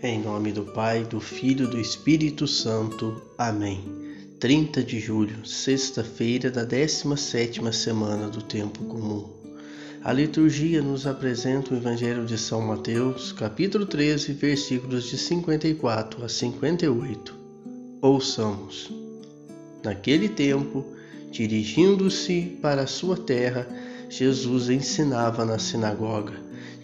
Em nome do Pai, do Filho e do Espírito Santo. Amém. 30 de julho, sexta-feira da 17ª semana do tempo comum. A liturgia nos apresenta o Evangelho de São Mateus, capítulo 13, versículos de 54 a 58. Ouçamos. Naquele tempo, dirigindo-se para a sua terra, Jesus ensinava na sinagoga,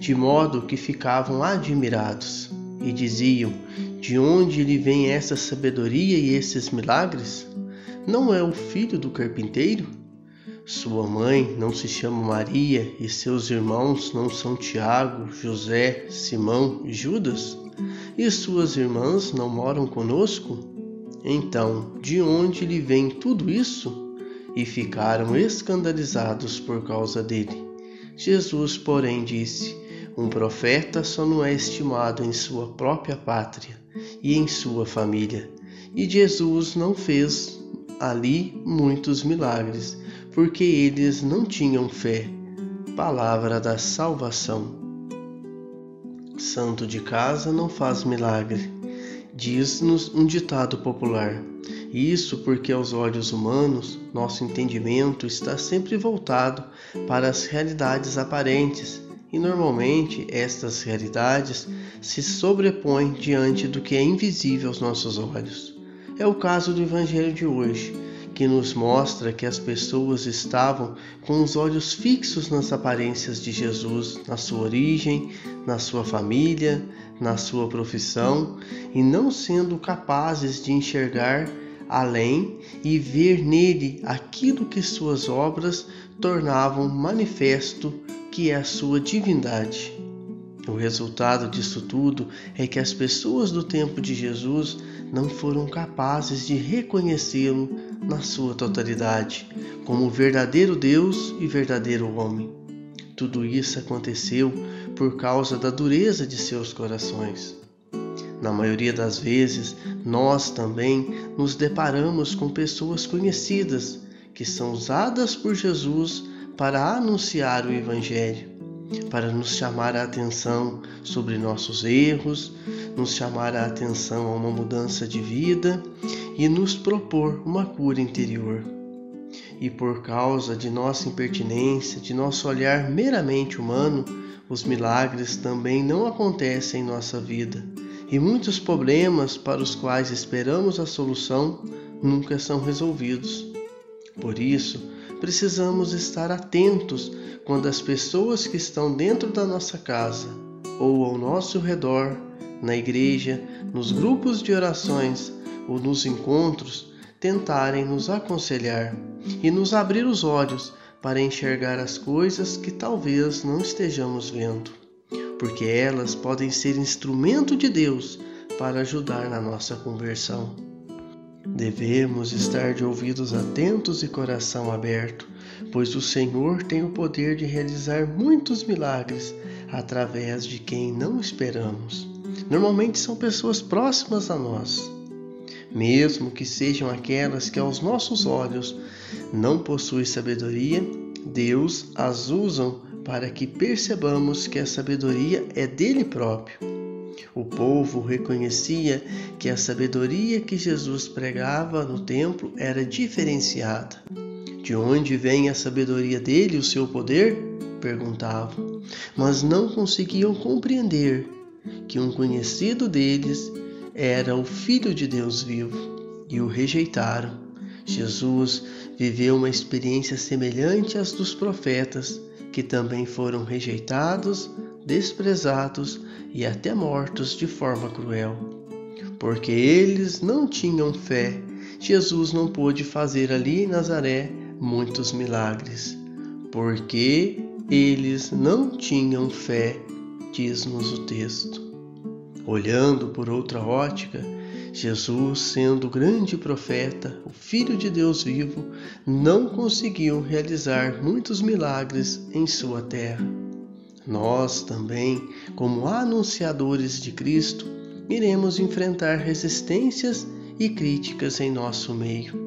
de modo que ficavam admirados e diziam: De onde lhe vem essa sabedoria e esses milagres? Não é o filho do carpinteiro? Sua mãe não se chama Maria e seus irmãos não são Tiago, José, Simão e Judas? E suas irmãs não moram conosco? Então, de onde lhe vem tudo isso? E ficaram escandalizados por causa dele. Jesus, porém, disse: um profeta só não é estimado em sua própria pátria e em sua família. E Jesus não fez ali muitos milagres, porque eles não tinham fé. Palavra da salvação. Santo de casa não faz milagre, diz-nos um ditado popular. Isso porque aos olhos humanos, nosso entendimento está sempre voltado para as realidades aparentes e normalmente estas realidades se sobrepõem diante do que é invisível aos nossos olhos. É o caso do Evangelho de hoje, que nos mostra que as pessoas estavam com os olhos fixos nas aparências de Jesus, na sua origem, na sua família, na sua profissão e não sendo capazes de enxergar além e ver nele aquilo que suas obras tornavam manifesto que é a sua divindade. O resultado disso tudo é que as pessoas do tempo de Jesus não foram capazes de reconhecê-lo na sua totalidade, como verdadeiro Deus e verdadeiro homem. Tudo isso aconteceu por causa da dureza de seus corações. Na maioria das vezes, nós também nos deparamos com pessoas conhecidas que são usadas por Jesus para anunciar o Evangelho, para nos chamar a atenção sobre nossos erros, nos chamar a atenção a uma mudança de vida e nos propor uma cura interior. E por causa de nossa impertinência, de nosso olhar meramente humano, os milagres também não acontecem em nossa vida. E muitos problemas para os quais esperamos a solução nunca são resolvidos. Por isso, precisamos estar atentos quando as pessoas que estão dentro da nossa casa ou ao nosso redor, na igreja, nos grupos de orações ou nos encontros, tentarem nos aconselhar e nos abrir os olhos para enxergar as coisas que talvez não estejamos vendo, porque elas podem ser instrumento de Deus para ajudar na nossa conversão. Devemos estar de ouvidos atentos e coração aberto, pois o Senhor tem o poder de realizar muitos milagres através de quem não esperamos. Normalmente são pessoas próximas a nós, mesmo que sejam aquelas que aos nossos olhos não possuem sabedoria, Deus as usam para que percebamos que a sabedoria é dele próprio o povo reconhecia que a sabedoria que Jesus pregava no templo era diferenciada. De onde vem a sabedoria dele, o seu poder? perguntavam, mas não conseguiam compreender que um conhecido deles era o Filho de Deus vivo e o rejeitaram. Jesus viveu uma experiência semelhante às dos profetas, que também foram rejeitados, desprezados e até mortos de forma cruel. Porque eles não tinham fé, Jesus não pôde fazer ali em Nazaré muitos milagres. Porque eles não tinham fé, diz-nos o texto. Olhando por outra ótica, Jesus, sendo grande profeta, o Filho de Deus vivo, não conseguiu realizar muitos milagres em sua terra. Nós também, como anunciadores de Cristo, iremos enfrentar resistências e críticas em nosso meio.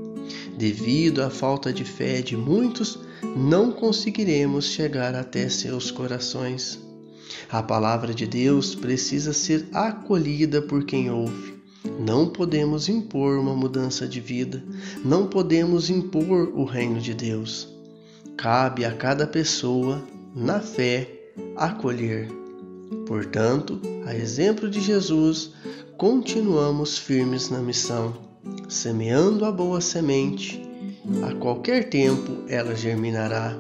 Devido à falta de fé de muitos, não conseguiremos chegar até seus corações. A palavra de Deus precisa ser acolhida por quem ouve. Não podemos impor uma mudança de vida, não podemos impor o reino de Deus. Cabe a cada pessoa, na fé, acolher. Portanto, a exemplo de Jesus, continuamos firmes na missão, semeando a boa semente. A qualquer tempo ela germinará.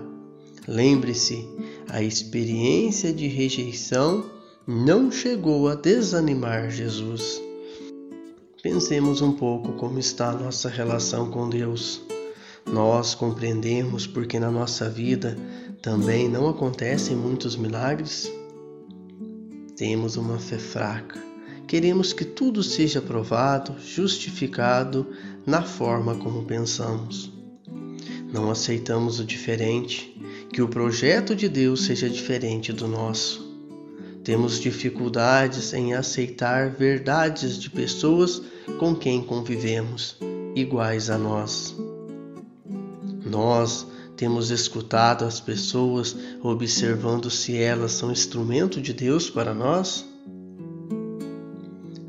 Lembre-se, a experiência de rejeição não chegou a desanimar Jesus. Pensemos um pouco como está a nossa relação com Deus. Nós compreendemos porque na nossa vida também não acontecem muitos milagres? Temos uma fé fraca. Queremos que tudo seja provado, justificado na forma como pensamos. Não aceitamos o diferente, que o projeto de Deus seja diferente do nosso. Temos dificuldades em aceitar verdades de pessoas com quem convivemos, iguais a nós. Nós temos escutado as pessoas observando se elas são instrumento de Deus para nós?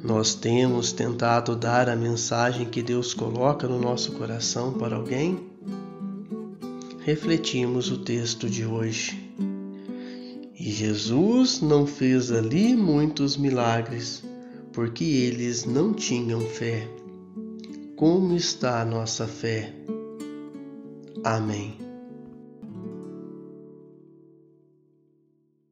Nós temos tentado dar a mensagem que Deus coloca no nosso coração para alguém? Refletimos o texto de hoje. E Jesus não fez ali muitos milagres, porque eles não tinham fé. Como está a nossa fé? Amém.